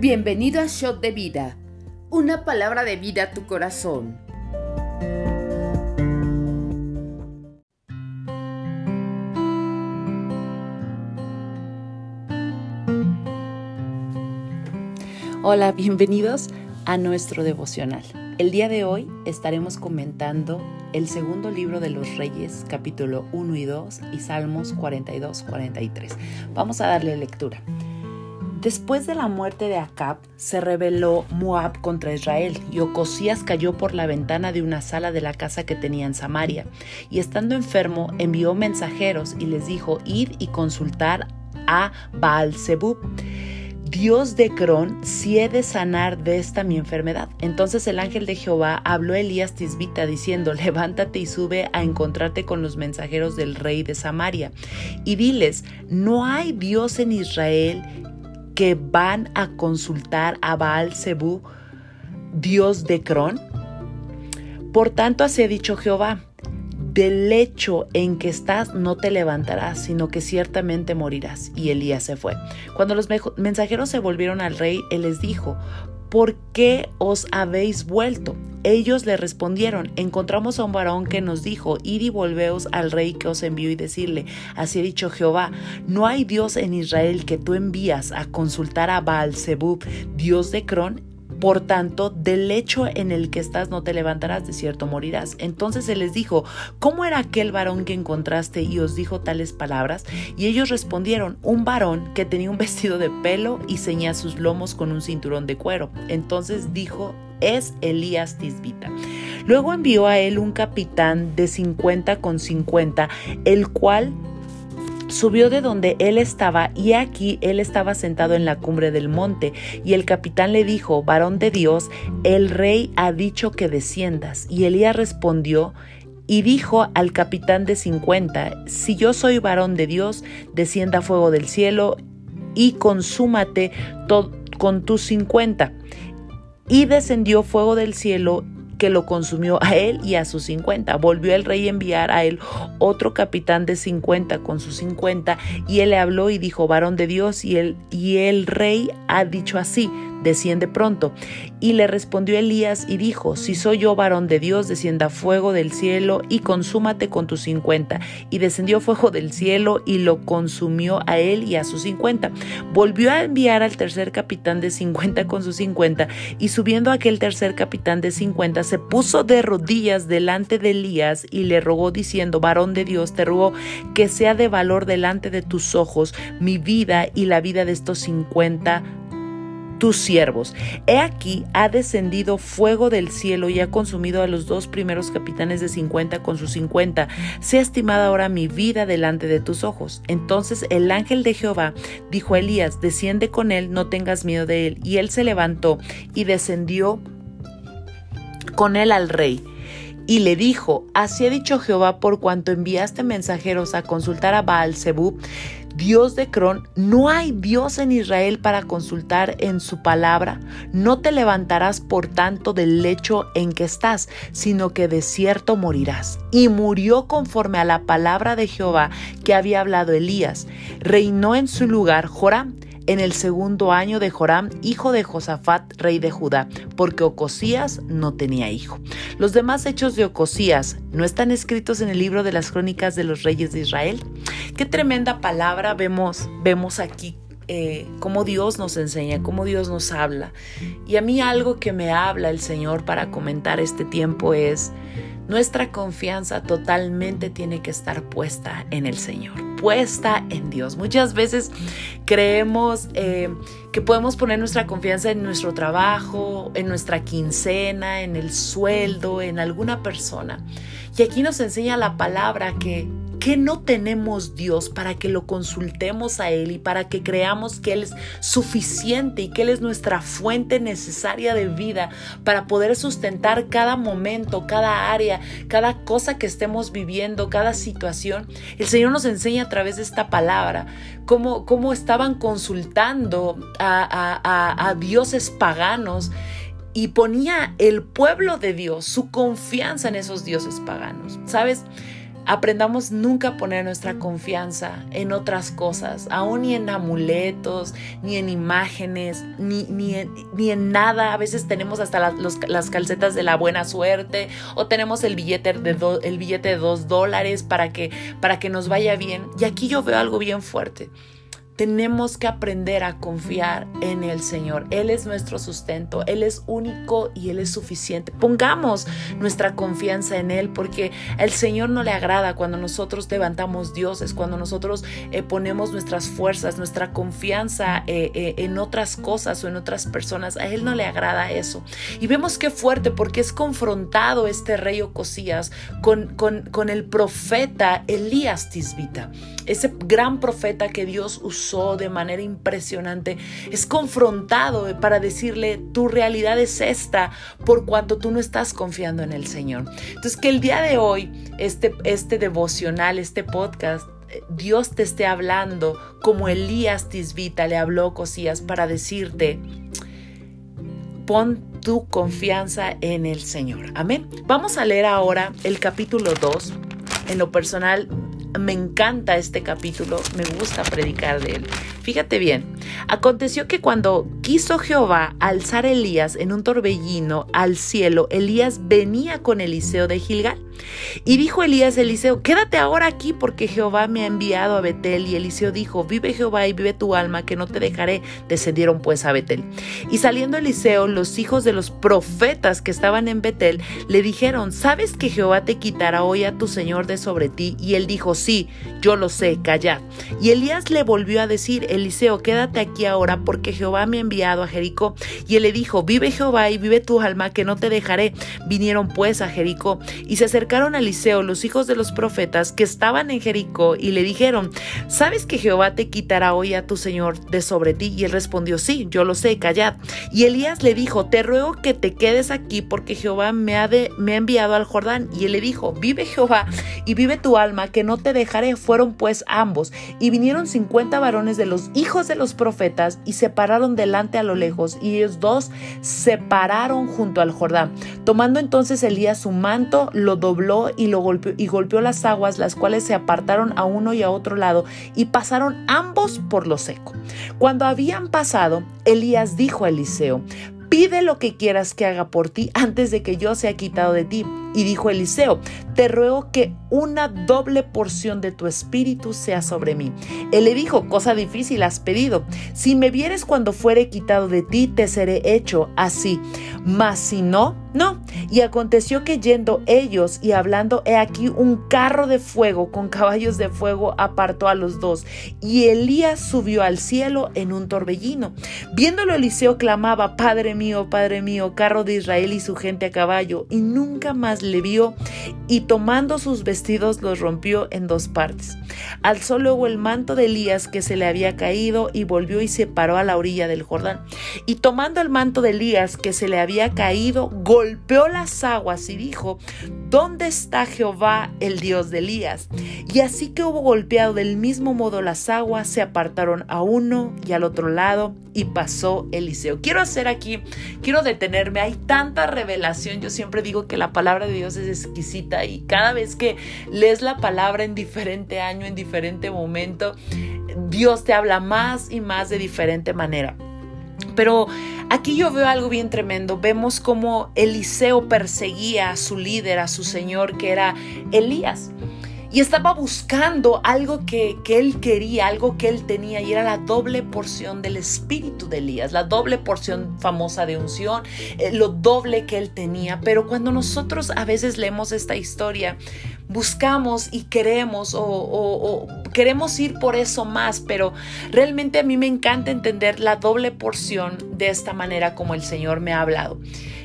Bienvenido a Shot de Vida, una palabra de vida a tu corazón. Hola, bienvenidos a nuestro devocional. El día de hoy estaremos comentando el segundo libro de los Reyes, capítulo 1 y 2 y Salmos 42-43. Vamos a darle lectura. Después de la muerte de Acab, se rebeló Moab contra Israel y Ocosías cayó por la ventana de una sala de la casa que tenía en Samaria. Y estando enfermo, envió mensajeros y les dijo: Id y consultar a Baal Zebub Dios de Cron, si he de sanar de esta mi enfermedad. Entonces el ángel de Jehová habló a Elías Tisbita diciendo, levántate y sube a encontrarte con los mensajeros del rey de Samaria y diles, no hay Dios en Israel que van a consultar a Baal Zebú, Dios de Cron. Por tanto, así ha dicho Jehová, del lecho en que estás no te levantarás, sino que ciertamente morirás. Y Elías se fue. Cuando los mensajeros se volvieron al rey, él les dijo, ¿por qué os habéis vuelto? Ellos le respondieron, encontramos a un varón que nos dijo, id y volveos al rey que os envió y decirle, así ha dicho Jehová, no hay Dios en Israel que tú envías a consultar a Baal Zebub, Dios de Cron, por tanto, del lecho en el que estás no te levantarás, de cierto morirás. Entonces se les dijo, ¿cómo era aquel varón que encontraste y os dijo tales palabras? Y ellos respondieron, un varón que tenía un vestido de pelo y ceñía sus lomos con un cinturón de cuero. Entonces dijo, es Elías Tisbita. Luego envió a él un capitán de 50 con 50, el cual Subió de donde él estaba y aquí él estaba sentado en la cumbre del monte y el capitán le dijo, varón de Dios, el rey ha dicho que desciendas. Y Elías respondió y dijo al capitán de cincuenta, si yo soy varón de Dios, descienda fuego del cielo y consúmate con tus cincuenta. Y descendió fuego del cielo que lo consumió a él y a sus 50. Volvió el rey a enviar a él otro capitán de 50 con sus 50 y él le habló y dijo, varón de Dios, y el, y el rey ha dicho así, desciende pronto. Y le respondió Elías y dijo, si soy yo varón de Dios, descienda fuego del cielo y consúmate con tus cincuenta. Y descendió fuego del cielo y lo consumió a él y a sus cincuenta. Volvió a enviar al tercer capitán de cincuenta con sus cincuenta, y subiendo aquel tercer capitán de cincuenta, se puso de rodillas delante de Elías y le rogó diciendo, varón de Dios, te ruego que sea de valor delante de tus ojos mi vida y la vida de estos cincuenta tus siervos. He aquí ha descendido fuego del cielo y ha consumido a los dos primeros capitanes de cincuenta con sus cincuenta. Sea estimada ahora mi vida delante de tus ojos. Entonces el ángel de Jehová dijo a Elías, desciende con él, no tengas miedo de él. Y él se levantó y descendió con él al rey. Y le dijo, así ha dicho Jehová por cuanto enviaste mensajeros a consultar a Baal Zebub, Dios de Cron, no hay Dios en Israel para consultar en su palabra. No te levantarás por tanto del lecho en que estás, sino que de cierto morirás. Y murió conforme a la palabra de Jehová que había hablado Elías. Reinó en su lugar Joram en el segundo año de Joram, hijo de Josafat, rey de Judá, porque Ocosías no tenía hijo. Los demás hechos de Ocosías no están escritos en el libro de las crónicas de los reyes de Israel. Qué tremenda palabra vemos, vemos aquí eh, cómo Dios nos enseña, cómo Dios nos habla. Y a mí algo que me habla el Señor para comentar este tiempo es, nuestra confianza totalmente tiene que estar puesta en el Señor, puesta en Dios. Muchas veces creemos eh, que podemos poner nuestra confianza en nuestro trabajo, en nuestra quincena, en el sueldo, en alguna persona. Y aquí nos enseña la palabra que ¿Qué no tenemos Dios para que lo consultemos a Él y para que creamos que Él es suficiente y que Él es nuestra fuente necesaria de vida para poder sustentar cada momento, cada área, cada cosa que estemos viviendo, cada situación? El Señor nos enseña a través de esta palabra cómo, cómo estaban consultando a, a dioses paganos y ponía el pueblo de Dios su confianza en esos dioses paganos. ¿Sabes? Aprendamos nunca a poner nuestra confianza en otras cosas, aún ni en amuletos, ni en imágenes, ni, ni, en, ni en nada. A veces tenemos hasta las calcetas de la buena suerte o tenemos el billete de, el billete de dos dólares para que, para que nos vaya bien. Y aquí yo veo algo bien fuerte. Tenemos que aprender a confiar en el Señor. Él es nuestro sustento, Él es único y Él es suficiente. Pongamos nuestra confianza en Él porque el Señor no le agrada cuando nosotros levantamos dioses, cuando nosotros eh, ponemos nuestras fuerzas, nuestra confianza eh, eh, en otras cosas o en otras personas. A Él no le agrada eso. Y vemos qué fuerte porque es confrontado este rey Ocosías con, con, con el profeta Elías Tisbita, ese gran profeta que Dios usó de manera impresionante, es confrontado para decirle, tu realidad es esta, por cuanto tú no estás confiando en el Señor. Entonces, que el día de hoy, este, este devocional, este podcast, Dios te esté hablando como Elías Tisbita le habló a Cosías para decirte, pon tu confianza en el Señor. Amén. Vamos a leer ahora el capítulo 2. En lo personal, me encanta este capítulo, me gusta predicar de él. Fíjate bien, aconteció que cuando quiso Jehová alzar Elías en un torbellino al cielo, Elías venía con Eliseo de Gilgal. Y dijo Elías a Eliseo, quédate ahora aquí porque Jehová me ha enviado a Betel. Y Eliseo dijo, vive Jehová y vive tu alma, que no te dejaré. Descendieron pues a Betel. Y saliendo Eliseo, los hijos de los profetas que estaban en Betel le dijeron, ¿sabes que Jehová te quitará hoy a tu Señor de sobre ti? Y él dijo, sí, yo lo sé, callad. Y Elías le volvió a decir, Eliseo, quédate aquí ahora, porque Jehová me ha enviado a Jericó. Y él le dijo, vive Jehová y vive tu alma, que no te dejaré. Vinieron pues a Jericó, y se acercaron a Eliseo los hijos de los profetas que estaban en Jericó, y le dijeron, ¿sabes que Jehová te quitará hoy a tu Señor de sobre ti? Y él respondió, sí, yo lo sé, callad. Y Elías le dijo, te ruego que te quedes aquí, porque Jehová me ha, de, me ha enviado al Jordán. Y él le dijo, vive Jehová y vive tu alma, que no te dejaré. Fueron pues ambos, y vinieron cincuenta varones de los hijos de los profetas y se pararon delante a lo lejos, y ellos dos se pararon junto al Jordán. Tomando entonces Elías su manto, lo dobló y lo golpeó y golpeó las aguas, las cuales se apartaron a uno y a otro lado, y pasaron ambos por lo seco. Cuando habían pasado, Elías dijo a Eliseo, pide lo que quieras que haga por ti antes de que yo sea quitado de ti. Y dijo Eliseo, te ruego que una doble porción de tu espíritu sea sobre mí. Él le dijo, cosa difícil has pedido. Si me vieres cuando fuere quitado de ti, te seré hecho así. Mas si no, no. Y aconteció que yendo ellos y hablando, he aquí un carro de fuego con caballos de fuego apartó a los dos. Y Elías subió al cielo en un torbellino. Viéndolo Eliseo clamaba, Padre mío, Padre mío, carro de Israel y su gente a caballo. Y nunca más le vio. Y tomando sus vestidos los rompió en dos partes. Alzó luego el manto de Elías que se le había caído y volvió y se paró a la orilla del Jordán. Y tomando el manto de Elías que se le había caído, golpeó las aguas y dijo, ¿dónde está Jehová, el Dios de Elías? Y así que hubo golpeado del mismo modo las aguas, se apartaron a uno y al otro lado y pasó Eliseo. Quiero hacer aquí, quiero detenerme, hay tanta revelación, yo siempre digo que la palabra de Dios es exquisita y cada vez que lees la palabra en diferente año, en diferente momento, Dios te habla más y más de diferente manera. Pero aquí yo veo algo bien tremendo. Vemos cómo Eliseo perseguía a su líder, a su señor, que era Elías. Y estaba buscando algo que, él quería, algo que él tenía, y era la doble porción del espíritu de Elías, la doble porción famosa de unción, eh, lo doble que él tenía. Pero cuando nosotros a veces leemos esta historia, buscamos y queremos o, queremos ir por eso más, pero realmente a mí me encanta entender la doble porción de esta manera como el Señor me ha hablado.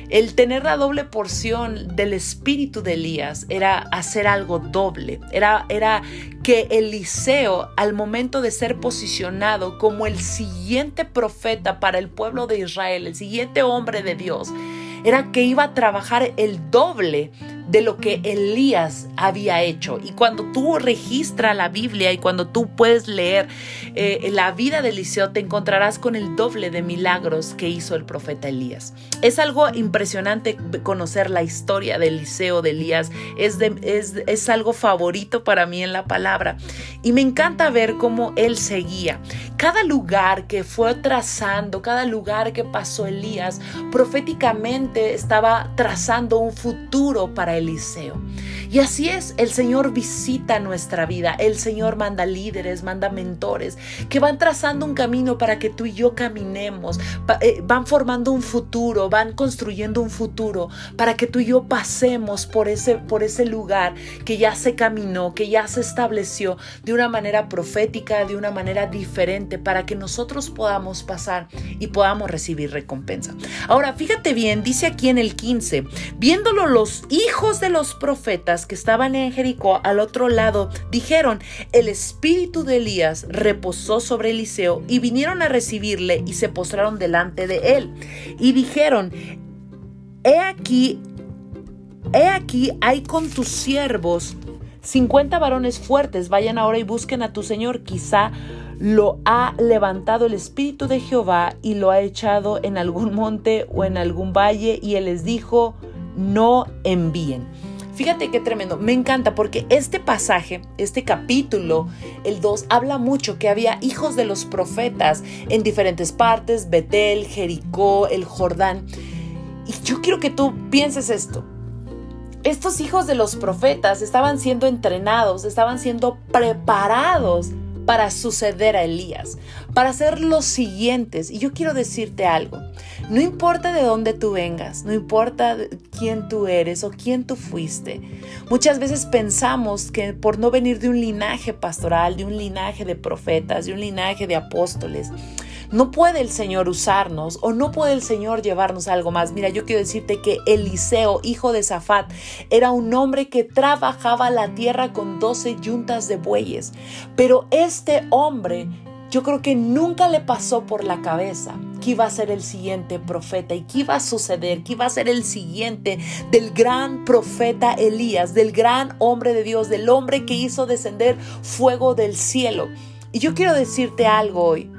El tener la doble porción del espíritu de Elías era hacer algo doble, era, era que Eliseo al momento de ser posicionado como el siguiente profeta para el pueblo de Israel, el siguiente hombre de Dios, era que iba a trabajar el doble de lo que Elías había hecho. Y cuando tú registras la Biblia y cuando tú puedes leer eh, la vida de Eliseo, te encontrarás con el doble de milagros que hizo el profeta Elías. Es algo impresionante conocer la historia de Eliseo, de Elías. Es, es, es algo favorito para mí en la palabra. Y me encanta ver cómo él seguía. Cada lugar que fue trazando, cada lugar que pasó Elías, proféticamente estaba trazando un futuro para Eliseo. Y así es, el Señor visita nuestra vida, el Señor manda líderes, manda mentores que van trazando un camino para que tú y yo caminemos, eh, van formando un futuro, van construyendo un futuro para que tú y yo pasemos por ese, por ese lugar que ya se caminó, que ya se estableció de una manera profética, de una manera diferente, para que nosotros podamos pasar y podamos recibir recompensa. Ahora, fíjate bien, aquí en el 15, viéndolo los hijos de los profetas, que estaban en Jericó al otro lado dijeron, el espíritu de Elías reposó sobre Eliseo y vinieron a recibirle y se postraron delante de él. Y dijeron, he aquí, he aquí hay con tus siervos 50 varones fuertes, vayan ahora y busquen a tu Señor, quizá lo ha levantado el Espíritu de Jehová y lo ha echado en algún monte o en algún valle y él les dijo, no envíen. Fíjate qué tremendo, me encanta porque este pasaje, este capítulo, el 2, habla mucho que había hijos de los profetas en diferentes partes, Betel, Jericó, el Jordán. Y yo quiero que tú pienses esto. Estos hijos de los profetas estaban siendo entrenados, estaban siendo preparados para suceder a Elías, para hacer los siguientes. Y yo quiero decirte algo, no importa de dónde tú vengas, no importa quién tú eres o quién tú fuiste. Muchas veces pensamos que por no venir de un linaje pastoral, de un linaje de profetas, de un linaje de apóstoles, no puede el Señor usarnos o no puede el Señor llevarnos algo más. Mira, yo quiero decirte que Eliseo, hijo de Zafat, era un hombre que trabajaba la tierra con doce yuntas de bueyes. Pero este hombre yo creo que nunca le pasó por la cabeza que iba a ser el siguiente profeta y que iba a suceder, que iba a ser el siguiente del gran profeta Elías, del gran hombre de Dios, del hombre que hizo descender fuego del cielo. Y yo quiero decirte algo hoy.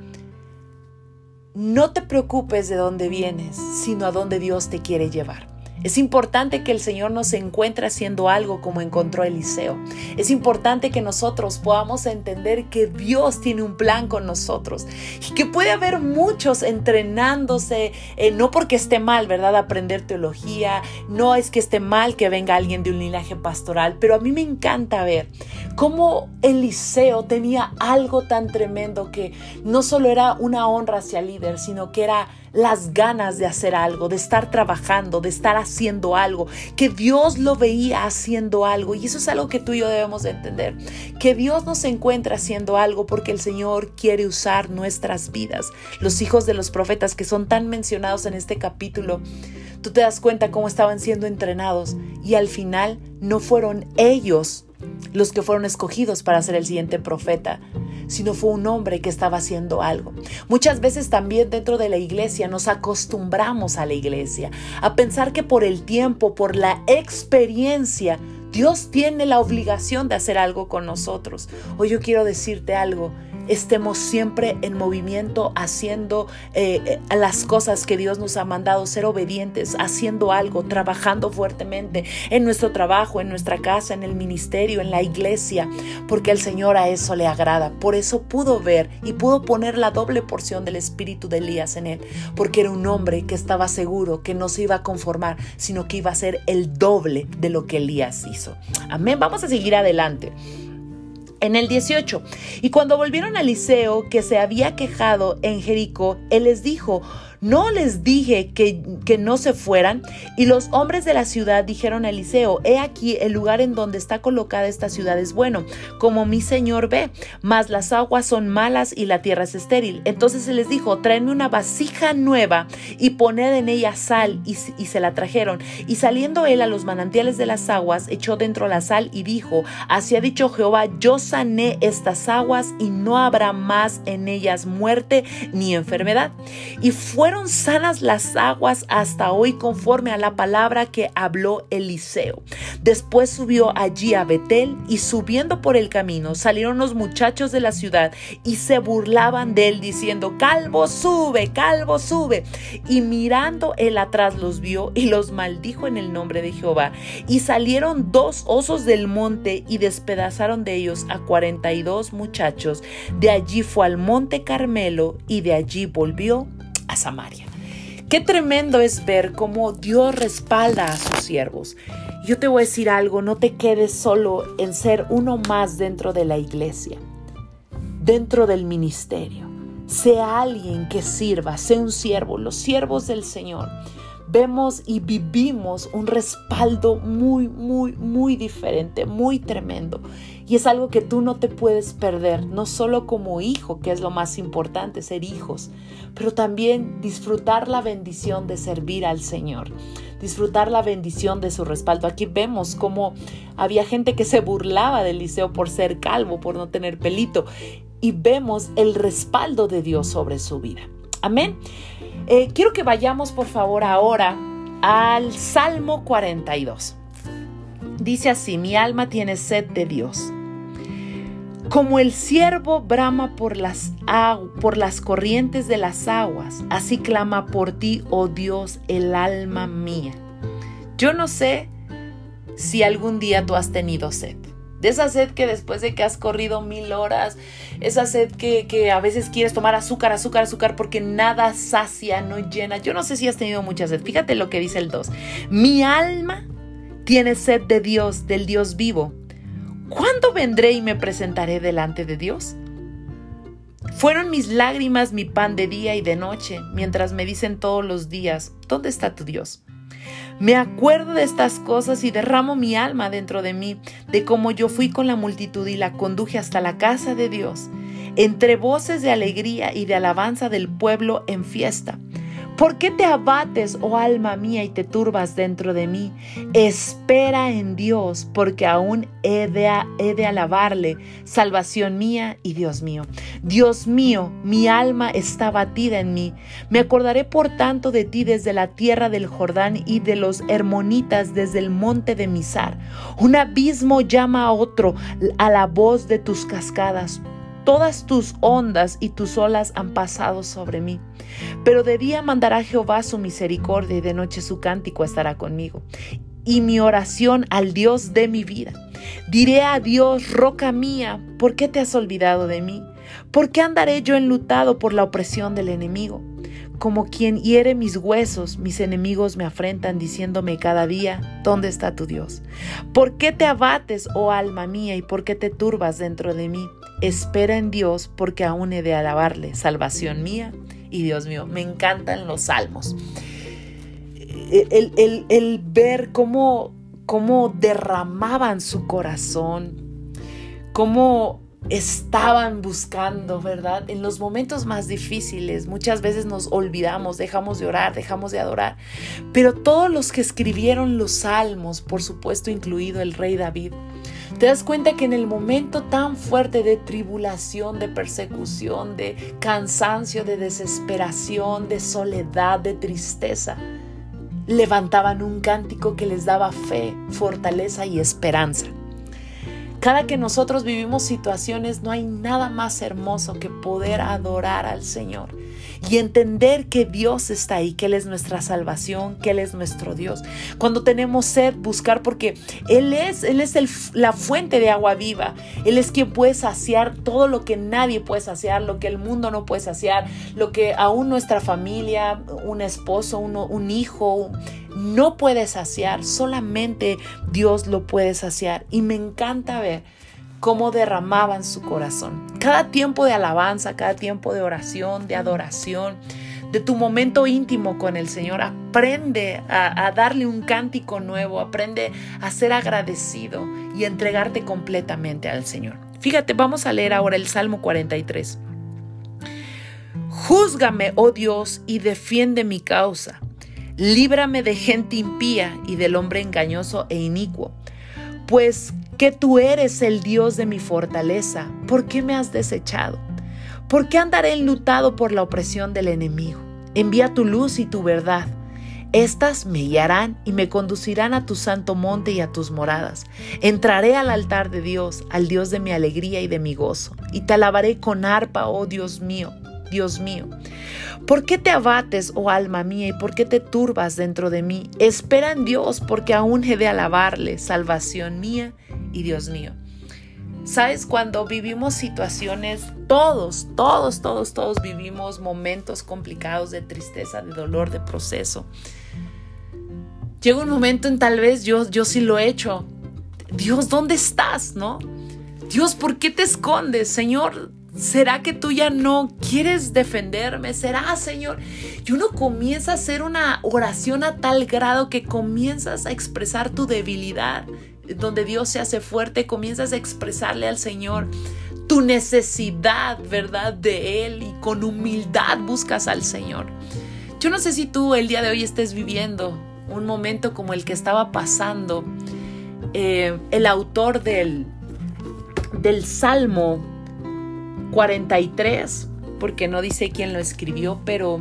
No te preocupes de dónde vienes, sino a dónde Dios te quiere llevar. Es importante que el Señor nos encuentre haciendo algo como encontró Eliseo. Es importante que nosotros podamos entender que Dios tiene un plan con nosotros y que puede haber muchos entrenándose, eh, no porque esté mal, ¿verdad? Aprender teología, no es que esté mal que venga alguien de un linaje pastoral, pero a mí me encanta ver cómo Eliseo tenía algo tan tremendo que no solo era una honra hacia líder, sino que era las ganas de hacer algo, de estar trabajando, de estar haciendo algo, que Dios lo veía haciendo algo. Y eso es algo que tú y yo debemos de entender, que Dios nos encuentra haciendo algo porque el Señor quiere usar nuestras vidas. Los hijos de los profetas que son tan mencionados en este capítulo, tú te das cuenta cómo estaban siendo entrenados y al final no fueron ellos los que fueron escogidos para ser el siguiente profeta, sino fue un hombre que estaba haciendo algo. Muchas veces también dentro de la iglesia nos acostumbramos a la iglesia, a pensar que por el tiempo, por la experiencia, Dios tiene la obligación de hacer algo con nosotros. Hoy yo quiero decirte algo, estemos siempre en movimiento, haciendo eh, eh, las cosas que Dios nos ha mandado, ser obedientes, haciendo algo, trabajando fuertemente en nuestro trabajo, en nuestra casa, en el ministerio, en la iglesia, porque el Señor a eso le agrada. Por eso pudo ver y pudo poner la doble porción del espíritu de Elías en él, porque era un hombre que estaba seguro que no se iba a conformar, sino que iba a ser el doble de lo que Elías hizo. Amén. Vamos a seguir adelante. En el 18, y cuando volvieron a Eliseo, que se había quejado en Jericó, él les dijo, no les dije que, que, no se fueran. Y los hombres de la ciudad dijeron a Eliseo, he aquí el lugar en donde está colocada esta ciudad es bueno, como mi señor ve, mas las aguas son malas y la tierra es estéril. Entonces se les dijo, tráeme una vasija nueva y poned en ella sal, y, y se la trajeron. Y saliendo él a los manantiales de las aguas, echó dentro la sal y dijo, así ha dicho Jehová, yo sané estas aguas y no habrá más en ellas muerte ni enfermedad. Y fue fueron sanas las aguas hasta hoy conforme a la palabra que habló Eliseo. Después subió allí a Betel y subiendo por el camino salieron los muchachos de la ciudad y se burlaban de él diciendo, Calvo sube, Calvo sube. Y mirando él atrás los vio y los maldijo en el nombre de Jehová. Y salieron dos osos del monte y despedazaron de ellos a cuarenta y dos muchachos. De allí fue al monte Carmelo y de allí volvió a Samaria. Qué tremendo es ver cómo Dios respalda a sus siervos. Yo te voy a decir algo, no te quedes solo en ser uno más dentro de la iglesia, dentro del ministerio. Sea alguien que sirva, sea un siervo, los siervos del Señor vemos y vivimos un respaldo muy, muy, muy diferente, muy tremendo. Y es algo que tú no te puedes perder, no solo como hijo, que es lo más importante, ser hijos, pero también disfrutar la bendición de servir al Señor, disfrutar la bendición de su respaldo. Aquí vemos cómo había gente que se burlaba de Eliseo por ser calvo, por no tener pelito, y vemos el respaldo de Dios sobre su vida. Amén. Eh, quiero que vayamos por favor ahora al Salmo 42. Dice así, mi alma tiene sed de Dios. Como el ciervo brama por las, por las corrientes de las aguas, así clama por ti, oh Dios, el alma mía. Yo no sé si algún día tú has tenido sed. De esa sed que después de que has corrido mil horas, esa sed que, que, a veces quieres tomar azúcar, azúcar, azúcar, porque nada sacia, no llena. Yo no sé si has tenido mucha sed. Fíjate lo que dice el 2. Mi alma tiene sed de Dios, del Dios vivo. ¿Cuándo vendré y me presentaré delante de Dios? Fueron mis lágrimas mi pan de día y de noche, mientras me dicen todos los días, ¿dónde está tu Dios? Me acuerdo de estas cosas y derramo mi alma dentro de mí, de cómo yo fui con la multitud y la conduje hasta la casa de Dios, entre voces de alegría y de alabanza del pueblo en fiesta. ¿Por qué te abates, oh alma mía, y te turbas dentro de mí? Espera en Dios, porque aún he de, alabarle, salvación mía y Dios mío. Dios mío, mi alma está batida en mí. Me acordaré por tanto de ti desde la tierra del Jordán y de los hermonitas desde el monte de Misar. Un abismo llama a otro a la voz de tus cascadas. Todas tus ondas y tus olas han pasado sobre mí. Pero de día mandará Jehová su misericordia y de noche su cántico estará conmigo. Y mi oración al Dios de mi vida. Diré a Dios, roca mía, ¿por qué te has olvidado de mí? ¿Por qué andaré yo enlutado por la opresión del enemigo? Como quien hiere mis huesos, mis enemigos me afrentan diciéndome cada día, ¿dónde está tu Dios? ¿Por qué te abates, oh alma mía, y por qué te turbas dentro de mí? Espera en Dios porque aún he de alabarle, salvación mía y Dios mío. Me encantan los salmos. El, ver cómo, cómo derramaban su corazón, cómo estaban buscando, ¿verdad? En los momentos más difíciles, muchas veces nos olvidamos, dejamos de orar, dejamos de adorar. Pero todos los que escribieron los salmos, por supuesto incluido el rey David, te das cuenta que en el momento tan fuerte de tribulación, de persecución, de cansancio, de desesperación, de soledad, de tristeza, levantaban un cántico que les daba fe, fortaleza y esperanza. Cada que nosotros vivimos situaciones, no hay nada más hermoso que poder adorar al Señor y entender que Dios está ahí, que Él es nuestra salvación, que Él es nuestro Dios. Cuando tenemos sed, buscar porque Él es, Él es la fuente de agua viva. Él es quien puede saciar todo lo que nadie puede saciar, lo que el mundo no puede saciar, lo que aún nuestra familia, un esposo, un hijo, no puede saciar. Solamente Dios lo puede saciar. Y me encanta ver cómo derramaban su corazón. Cada tiempo de alabanza, cada tiempo de oración, de adoración, de tu momento íntimo con el Señor, aprende a, darle un cántico nuevo, aprende a ser agradecido y entregarte completamente al Señor. Fíjate, vamos a leer ahora el Salmo 43. Júzgame, oh Dios, y defiende mi causa. Líbrame de gente impía y del hombre engañoso e inicuo. Pues que tú eres el Dios de mi fortaleza, ¿por qué me has desechado? ¿Por qué andaré enlutado por la opresión del enemigo? Envía tu luz y tu verdad. Estas me guiarán y me conducirán a tu santo monte y a tus moradas. Entraré al altar de Dios, al Dios de mi alegría y de mi gozo, y te alabaré con arpa, oh Dios mío, Dios mío. ¿Por qué te abates, oh alma mía, y por qué te turbas dentro de mí? Espera en Dios, porque aún he de alabarle, salvación mía y Dios mío. Sabes, cuando vivimos situaciones, todos, todos, todos, todos vivimos momentos complicados de tristeza, de dolor, de proceso. Llega un momento en tal vez yo, yo sí lo he hecho. Dios, ¿dónde estás? ¿No? Dios, ¿por qué te escondes? Señor, ¿será que tú ya no quieres defenderme? ¿Será, Señor? Y uno comienza a hacer una oración a tal grado que comienzas a expresar tu debilidad donde Dios se hace fuerte, comienzas a expresarle al Señor tu necesidad, ¿verdad? De Él y con humildad buscas al Señor. Yo no sé si tú el día de hoy estés viviendo un momento como el que estaba pasando eh, el autor del, del Salmo 43, porque no dice quién lo escribió, pero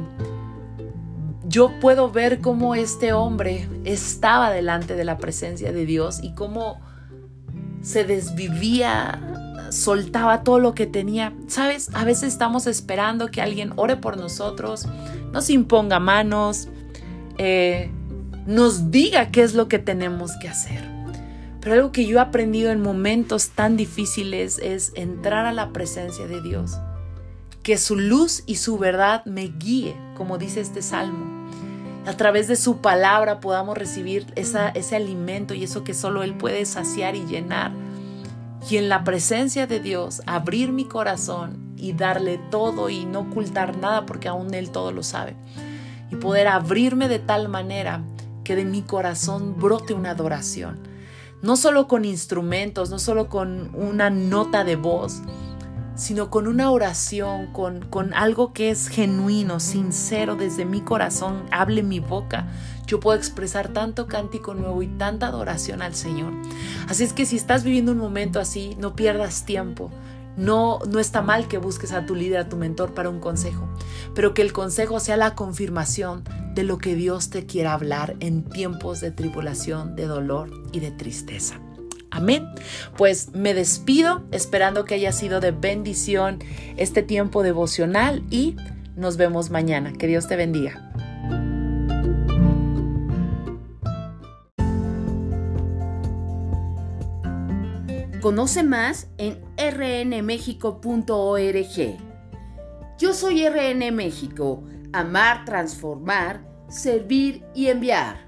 yo puedo ver cómo este hombre estaba delante de la presencia de Dios y cómo se desvivía, soltaba todo lo que tenía. Sabes, a veces estamos esperando que alguien ore por nosotros, nos imponga manos, eh, nos diga qué es lo que tenemos que hacer. Pero algo que yo he aprendido en momentos tan difíciles es entrar a la presencia de Dios. Que su luz y su verdad me guíe, como dice este salmo a través de su palabra podamos recibir ese alimento y eso que solo Él puede saciar y llenar. Y en la presencia de Dios abrir mi corazón y darle todo y no ocultar nada porque aún Él todo lo sabe. Y poder abrirme de tal manera que de mi corazón brote una adoración. No solo con instrumentos, no solo con una nota de voz, sino con una oración, con, con algo que es genuino, sincero, desde mi corazón, hable mi boca. Yo puedo expresar tanto cántico nuevo y tanta adoración al Señor. Así es que si estás viviendo un momento así, no pierdas tiempo. No, no está mal que busques a tu líder, a tu mentor para un consejo, pero que el consejo sea la confirmación de lo que Dios te quiera hablar en tiempos de tribulación, de dolor y de tristeza. Amén. Pues me despido esperando que haya sido de bendición este tiempo devocional y nos vemos mañana. Que Dios te bendiga. Conoce más en rnmexico.org. Yo soy RN México, amar, transformar, servir y enviar.